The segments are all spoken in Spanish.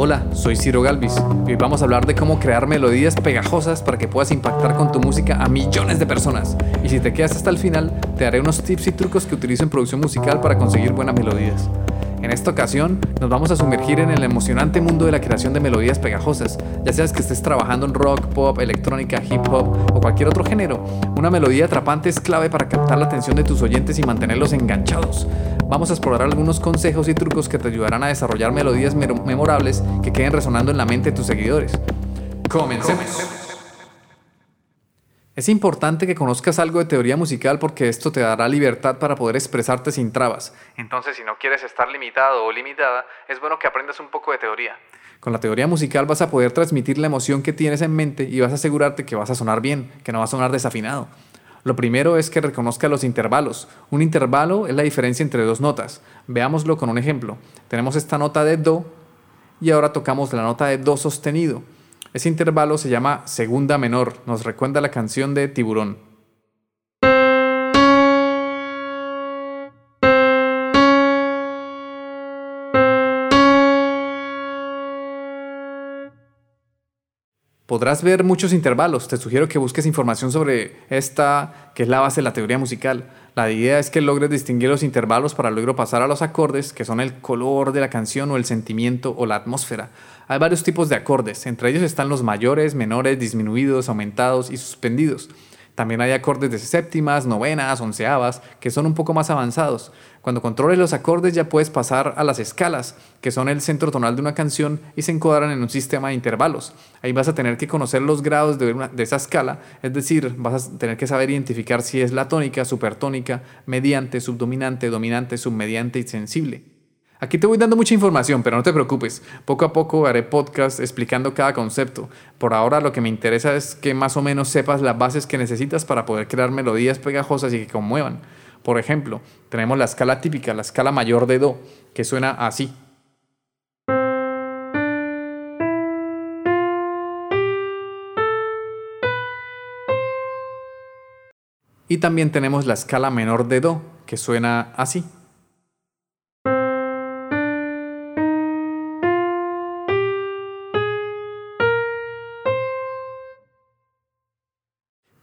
Hola, soy Ciro Galvis y hoy vamos a hablar de cómo crear melodías pegajosas para que puedas impactar con tu música a millones de personas. Y si te quedas hasta el final, te daré unos tips y trucos que utilizo en producción musical para conseguir buenas melodías. En esta ocasión nos vamos a sumergir en el emocionante mundo de la creación de melodías pegajosas, ya seas que estés trabajando en rock, pop, electrónica, hip hop o cualquier otro género. Una melodía atrapante es clave para captar la atención de tus oyentes y mantenerlos enganchados. Vamos a explorar algunos consejos y trucos que te ayudarán a desarrollar melodías memorables que queden resonando en la mente de tus seguidores. Comencemos. Es importante que conozcas algo de teoría musical porque esto te dará libertad para poder expresarte sin trabas. Entonces, si no quieres estar limitado o limitada, es bueno que aprendas un poco de teoría. Con la teoría musical vas a poder transmitir la emoción que tienes en mente y vas a asegurarte que vas a sonar bien, que no vas a sonar desafinado. Lo primero es que reconozca los intervalos. Un intervalo es la diferencia entre dos notas. Veámoslo con un ejemplo. Tenemos esta nota de Do y ahora tocamos la nota de Do sostenido. Ese intervalo se llama segunda menor, nos recuerda la canción de Tiburón. Podrás ver muchos intervalos, te sugiero que busques información sobre esta, que es la base de la teoría musical. La idea es que logres distinguir los intervalos para luego pasar a los acordes, que son el color de la canción o el sentimiento o la atmósfera. Hay varios tipos de acordes, entre ellos están los mayores, menores, disminuidos, aumentados y suspendidos. También hay acordes de séptimas, novenas, onceavas, que son un poco más avanzados. Cuando controles los acordes ya puedes pasar a las escalas, que son el centro tonal de una canción y se encuadran en un sistema de intervalos. Ahí vas a tener que conocer los grados de, esa escala, es decir, vas a tener que saber identificar si es la tónica, supertónica, mediante, subdominante, dominante, submediante y sensible. Aquí te voy dando mucha información, pero no te preocupes. Poco a poco haré podcast explicando cada concepto. Por ahora lo que me interesa es que más o menos sepas las bases que necesitas para poder crear melodías pegajosas y que conmuevan. Por ejemplo, tenemos la escala típica, la escala mayor de Do, que suena así. Y también tenemos la escala menor de Do, que suena así.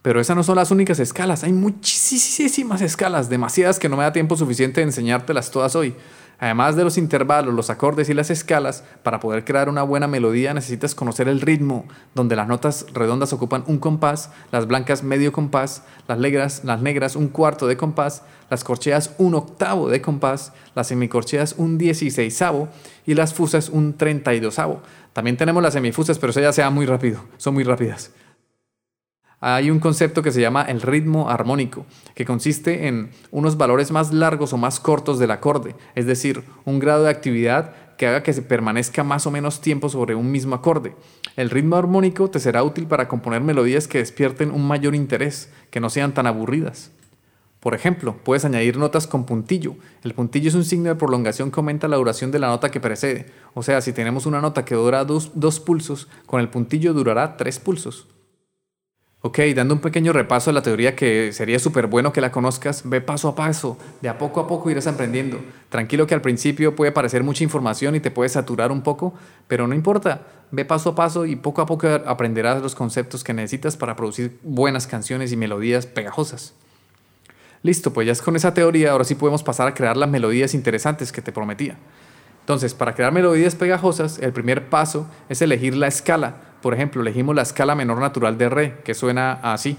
Pero esas no son las únicas escalas, hay muchísimas escalas, demasiadas que no me da tiempo suficiente de enseñártelas todas hoy. Además de los intervalos, los acordes y las escalas, para poder crear una buena melodía necesitas conocer el ritmo, donde las notas redondas ocupan un compás, las blancas medio compás, las negras, las negras un cuarto de compás, las corcheas un octavo de compás, las semicorcheas un dieciséisavo y las fusas un treinta y dosavo. También tenemos las semifusas, pero eso ya sea muy rápido, son muy rápidas hay un concepto que se llama el ritmo armónico, que consiste en unos valores más largos o más cortos del acorde, es decir, un grado de actividad que haga que se permanezca más o menos tiempo sobre un mismo acorde. El ritmo armónico te será útil para componer melodías que despierten un mayor interés, que no sean tan aburridas. Por ejemplo, puedes añadir notas con puntillo. El puntillo es un signo de prolongación que aumenta la duración de la nota que precede. O sea, si tenemos una nota que dura dos, dos pulsos, con el puntillo durará tres pulsos. Ok, dando un pequeño repaso a la teoría que sería súper bueno que la conozcas, ve paso a paso, de a poco a poco irás aprendiendo. Tranquilo que al principio puede parecer mucha información y te puede saturar un poco, pero no importa, ve paso a paso y poco a poco aprenderás los conceptos que necesitas para producir buenas canciones y melodías pegajosas. Listo, pues ya es con esa teoría, ahora sí podemos pasar a crear las melodías interesantes que te prometía. Entonces, para crear melodías pegajosas, el primer paso es elegir la escala por ejemplo, elegimos la escala menor natural de re, que suena así.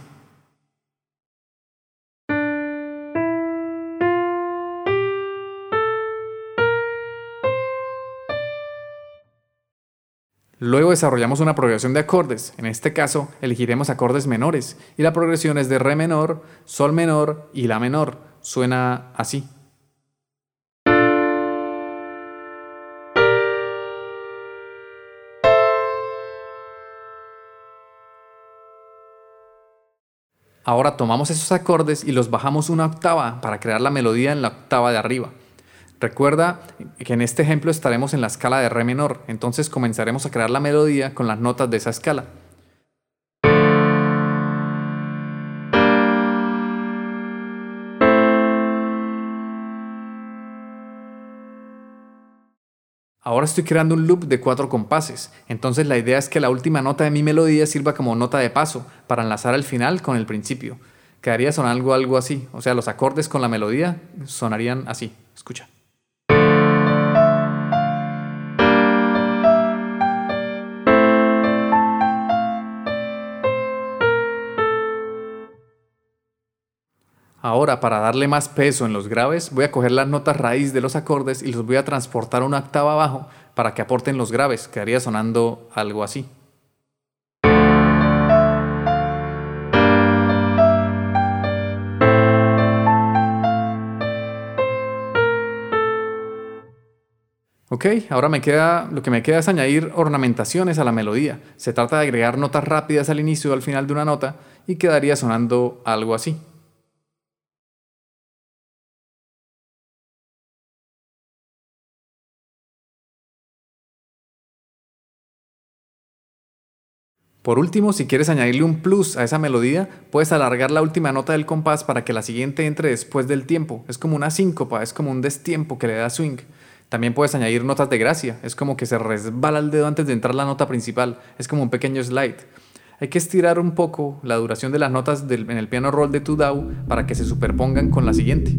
Luego desarrollamos una progresión de acordes. En este caso, elegiremos acordes menores y la progresión es de re menor, sol menor y la menor. Suena así. Ahora tomamos esos acordes y los bajamos una octava para crear la melodía en la octava de arriba. Recuerda que en este ejemplo estaremos en la escala de re menor, entonces comenzaremos a crear la melodía con las notas de esa escala. Ahora estoy creando un loop de cuatro compases, entonces la idea es que la última nota de mi melodía sirva como nota de paso para enlazar el final con el principio. Quedaría sonando algo así, o sea, los acordes con la melodía sonarían así. Escucha. Ahora, para darle más peso en los graves, voy a coger las notas raíz de los acordes y los voy a transportar una octava abajo para que aporten los graves. Quedaría sonando algo así. Ok, ahora me queda, lo que me queda es añadir ornamentaciones a la melodía. Se trata de agregar notas rápidas al inicio o al final de una nota y quedaría sonando algo así. Por último, si quieres añadirle un plus a esa melodía, puedes alargar la última nota del compás para que la siguiente entre después del tiempo. Es como una síncopa, es como un destiempo que le da swing. También puedes añadir notas de gracia, es como que se resbala el dedo antes de entrar la nota principal, es como un pequeño slide. Hay que estirar un poco la duración de las notas en el piano roll de tu DAW para que se superpongan con la siguiente.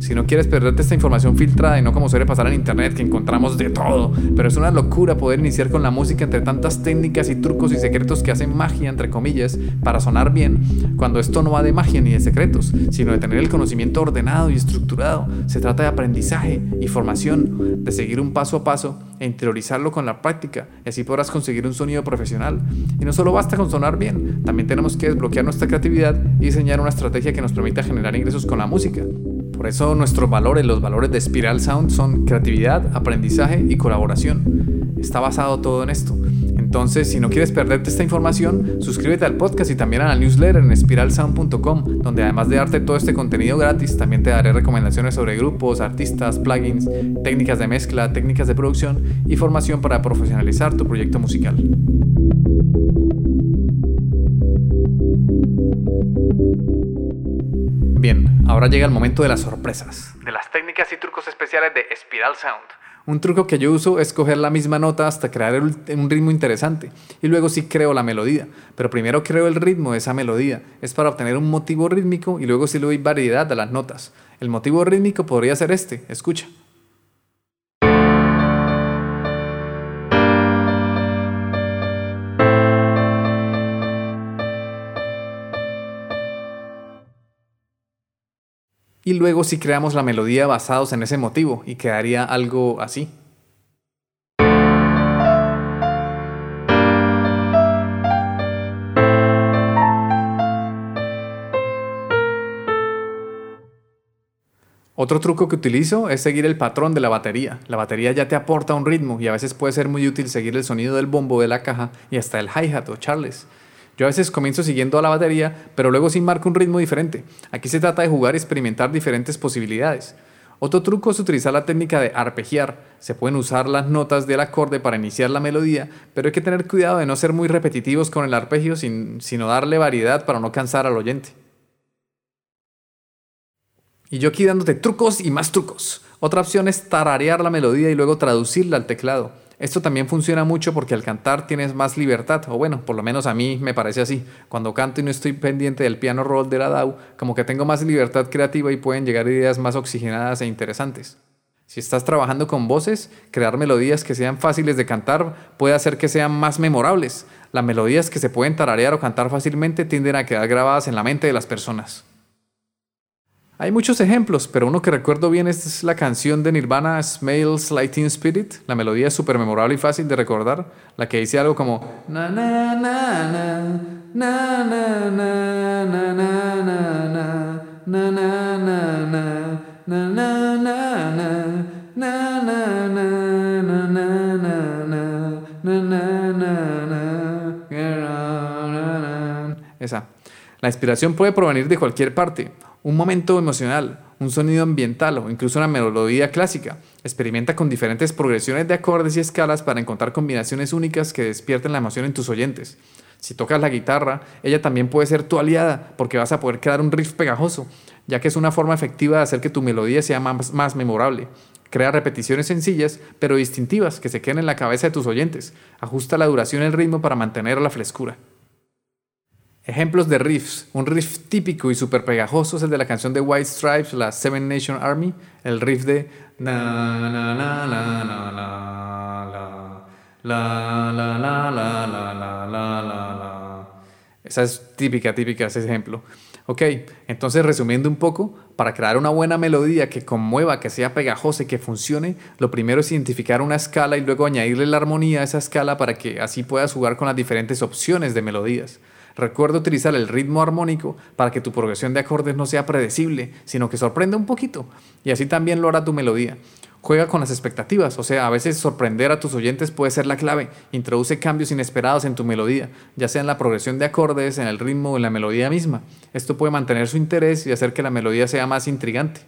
Si no quieres perderte esta información, filtrada y no como suele pasar en internet que encontramos de todo. Pero es una locura poder iniciar con la música entre tantas técnicas y trucos y secretos que hacen magia, entre comillas, para sonar bien, cuando esto no va de magia ni de secretos, sino de tener el conocimiento ordenado y estructurado. Se trata de aprendizaje y formación, de seguir un paso a paso e interiorizarlo con la práctica y así podrás conseguir un sonido profesional. Y no solo basta con sonar bien, también tenemos que desbloquear nuestra creatividad y diseñar una estrategia que nos permita generar ingresos con la música. Por eso nuestros valores, los valores de Spiral Sound son creatividad, aprendizaje y colaboración. Está basado todo en esto. Entonces, si no quieres perderte esta información, suscríbete al podcast y también a la newsletter en spiralsound.com, donde además de darte todo este contenido gratis, también te daré recomendaciones sobre grupos, artistas, plugins, técnicas de mezcla, técnicas de producción y formación para profesionalizar tu proyecto musical. Bien, ahora llega el momento de las sorpresas. De las técnicas y trucos especiales de Spiral Sound. Un truco que yo uso es coger la misma nota hasta crear un ritmo interesante y luego sí creo la melodía, pero primero creo el ritmo de esa melodía, es para obtener un motivo rítmico y luego sí le doy variedad a las notas. El motivo rítmico podría ser este, escucha. Y luego si creamos la melodía basados en ese motivo y quedaría algo así. Otro truco que utilizo es seguir el patrón de la batería. La batería ya te aporta un ritmo y a veces puede ser muy útil seguir el sonido del bombo de la caja y hasta el hi-hat o charles. Yo a veces comienzo siguiendo a la batería, pero luego sí marco un ritmo diferente. Aquí se trata de jugar y experimentar diferentes posibilidades. Otro truco es utilizar la técnica de arpegiar. Se pueden usar las notas del acorde para iniciar la melodía, pero hay que tener cuidado de no ser muy repetitivos con el arpegio, sino darle variedad para no cansar al oyente. Y yo aquí dándote trucos y más trucos. Otra opción es tararear la melodía y luego traducirla al teclado. Esto también funciona mucho porque al cantar tienes más libertad, o bueno, por lo menos a mí me parece así. Cuando canto y no estoy pendiente del piano roll de la DAW, como que tengo más libertad creativa y pueden llegar ideas más oxigenadas e interesantes. Si estás trabajando con voces, crear melodías que sean fáciles de cantar puede hacer que sean más memorables. Las melodías que se pueden tararear o cantar fácilmente tienden a quedar grabadas en la mente de las personas. Hay muchos ejemplos, pero uno que recuerdo bien es la canción de Nirvana Smells Lighting Spirit. La melodía es súper memorable y fácil de recordar, la que dice algo como na na. La inspiración puede provenir de cualquier parte, un momento emocional, un sonido ambiental o incluso una melodía clásica. Experimenta con diferentes progresiones de acordes y escalas para encontrar combinaciones únicas que despierten la emoción en tus oyentes. Si tocas la guitarra, ella también puede ser tu aliada porque vas a poder crear un riff pegajoso, ya que es una forma efectiva de hacer que tu melodía sea más, más memorable. Crea repeticiones sencillas pero distintivas que se queden en la cabeza de tus oyentes. Ajusta la duración y el ritmo para mantener la frescura. Ejemplos de riffs. Un riff típico y súper pegajoso es el de la canción de White Stripes, la Seven Nation Army, el riff de... Esa es típica, típica, ese ejemplo. Ok, entonces resumiendo un poco, para crear una buena melodía que conmueva, que sea pegajosa y que funcione, lo primero es identificar una escala y luego añadirle la armonía a esa escala para que así puedas jugar con las diferentes opciones de melodías. Recuerda utilizar el ritmo armónico para que tu progresión de acordes no sea predecible, sino que sorprenda un poquito, y así también lo hará tu melodía. Juega con las expectativas, o sea, a veces sorprender a tus oyentes puede ser la clave. Introduce cambios inesperados en tu melodía, ya sea en la progresión de acordes, en el ritmo o en la melodía misma. Esto puede mantener su interés y hacer que la melodía sea más intrigante.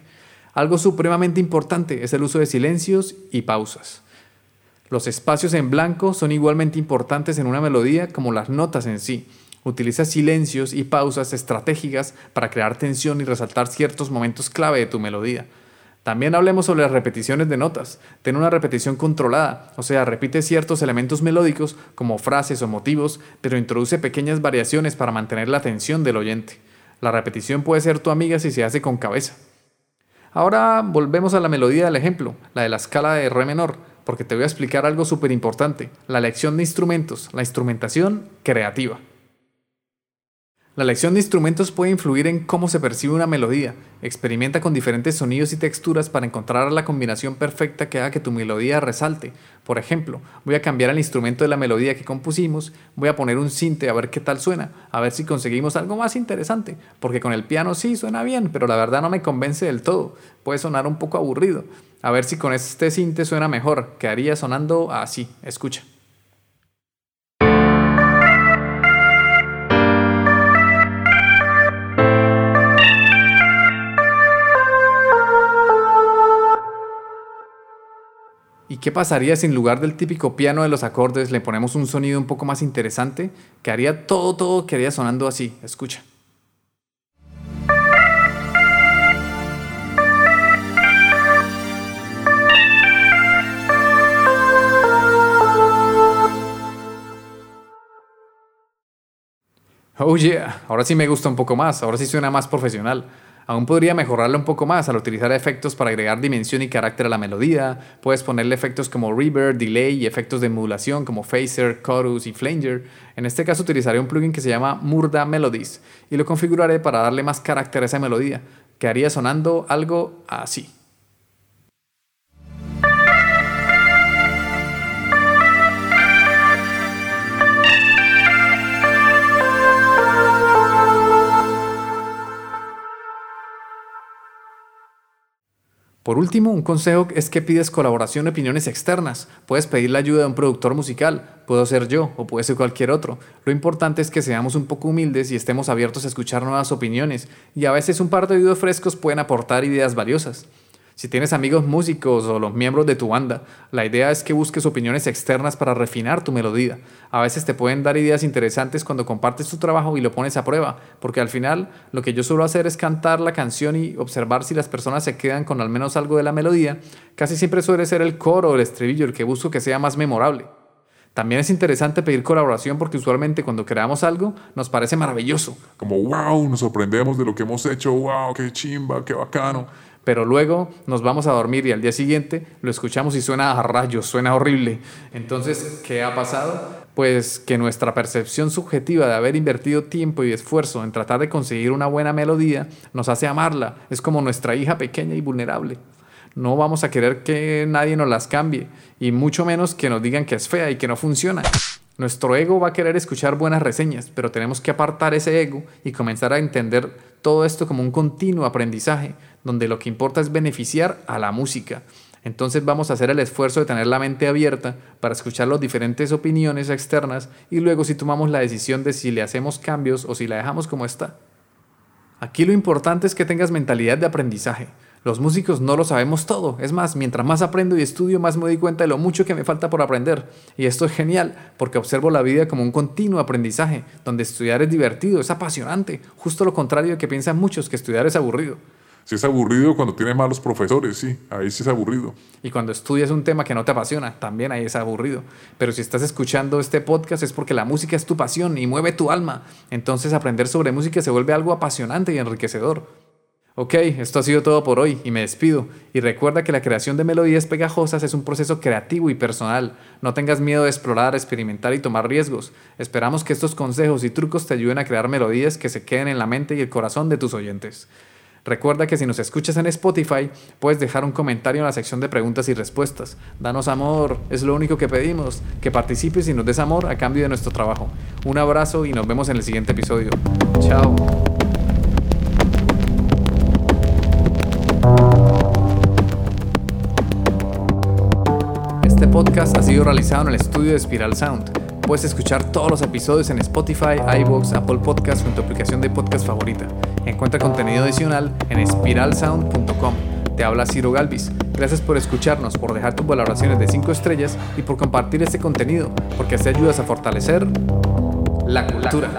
Algo supremamente importante es el uso de silencios y pausas. Los espacios en blanco son igualmente importantes en una melodía como las notas en sí. Utiliza silencios y pausas estratégicas para crear tensión y resaltar ciertos momentos clave de tu melodía. También hablemos sobre las repeticiones de notas. Ten una repetición controlada, o sea, repite ciertos elementos melódicos como frases o motivos, pero introduce pequeñas variaciones para mantener la atención del oyente. La repetición puede ser tu amiga si se hace con cabeza. Ahora volvemos a la melodía del ejemplo, la de la escala de re menor, porque te voy a explicar algo súper importante, la lección de instrumentos, la instrumentación creativa. La elección de instrumentos puede influir en cómo se percibe una melodía. Experimenta con diferentes sonidos y texturas para encontrar la combinación perfecta que haga que tu melodía resalte. Por ejemplo, voy a cambiar el instrumento de la melodía que compusimos, voy a poner un cinte a ver qué tal suena, a ver si conseguimos algo más interesante, porque con el piano sí suena bien, pero la verdad no me convence del todo, puede sonar un poco aburrido. A ver si con este cinte suena mejor, quedaría sonando así, escucha. Qué pasaría si en lugar del típico piano de los acordes le ponemos un sonido un poco más interesante? Que haría todo, todo quedaría sonando así. Escucha. Oh yeah, ahora sí me gusta un poco más, ahora sí suena más profesional. Aún podría mejorarlo un poco más al utilizar efectos para agregar dimensión y carácter a la melodía. Puedes ponerle efectos como reverb, delay y efectos de modulación como phaser, chorus y flanger. En este caso utilizaré un plugin que se llama Murda Melodies y lo configuraré para darle más carácter a esa melodía, que haría sonando algo así. Por último, un consejo es que pides colaboración opiniones externas. Puedes pedir la ayuda de un productor musical, puedo ser yo o puede ser cualquier otro. Lo importante es que seamos un poco humildes y estemos abiertos a escuchar nuevas opiniones, y a veces un par de oídos frescos pueden aportar ideas valiosas. Si tienes amigos músicos o los miembros de tu banda, la idea es que busques opiniones externas para refinar tu melodía. A veces te pueden dar ideas interesantes cuando compartes tu trabajo y lo pones a prueba, porque al final lo que yo suelo hacer es cantar la canción y observar si las personas se quedan con al menos algo de la melodía. Casi siempre suele ser el coro o el estribillo el que busco que sea más memorable. También es interesante pedir colaboración porque usualmente cuando creamos algo nos parece maravilloso. Como wow, nos sorprendemos de lo que hemos hecho, wow, qué chimba, qué bacano pero luego nos vamos a dormir y al día siguiente lo escuchamos y suena a rayos, suena horrible. Entonces, ¿qué ha pasado? Pues que nuestra percepción subjetiva de haber invertido tiempo y esfuerzo en tratar de conseguir una buena melodía nos hace amarla, es como nuestra hija pequeña y vulnerable. No vamos a querer que nadie nos las cambie y mucho menos que nos digan que es fea y que no funciona. Nuestro ego va a querer escuchar buenas reseñas, pero tenemos que apartar ese ego y comenzar a entender todo esto como un continuo aprendizaje, donde lo que importa es beneficiar a la música. Entonces vamos a hacer el esfuerzo de tener la mente abierta para escuchar las diferentes opiniones externas y luego si tomamos la decisión de si le hacemos cambios o si la dejamos como está. Aquí lo importante es que tengas mentalidad de aprendizaje. Los músicos no lo sabemos todo. Es más, mientras más aprendo y estudio, más me doy cuenta de lo mucho que me falta por aprender. Y esto es genial, porque observo la vida como un continuo aprendizaje, donde estudiar es divertido, es apasionante, justo lo contrario de que piensan muchos que estudiar es aburrido. Si es aburrido cuando tienes malos profesores, sí, ahí sí es aburrido. Y cuando estudias un tema que no te apasiona, también ahí es aburrido. Pero si estás escuchando este podcast es porque la música es tu pasión y mueve tu alma. Entonces aprender sobre música se vuelve algo apasionante y enriquecedor. Ok, esto ha sido todo por hoy y me despido. Y recuerda que la creación de melodías pegajosas es un proceso creativo y personal. No tengas miedo de explorar, experimentar y tomar riesgos. Esperamos que estos consejos y trucos te ayuden a crear melodías que se queden en la mente y el corazón de tus oyentes. Recuerda que si nos escuchas en Spotify, puedes dejar un comentario en la sección de preguntas y respuestas. Danos amor, es lo único que pedimos, que participes y nos des amor a cambio de nuestro trabajo. Un abrazo y nos vemos en el siguiente episodio. Chao. Este podcast ha sido realizado en el estudio de Spiral Sound. Puedes escuchar todos los episodios en Spotify, iVoox, Apple Podcasts o en tu aplicación de podcast favorita. Encuentra contenido adicional en espiralsound.com. Te habla Ciro Galvis. Gracias por escucharnos, por dejar tus valoraciones de 5 estrellas y por compartir este contenido, porque así ayudas a fortalecer la cultura.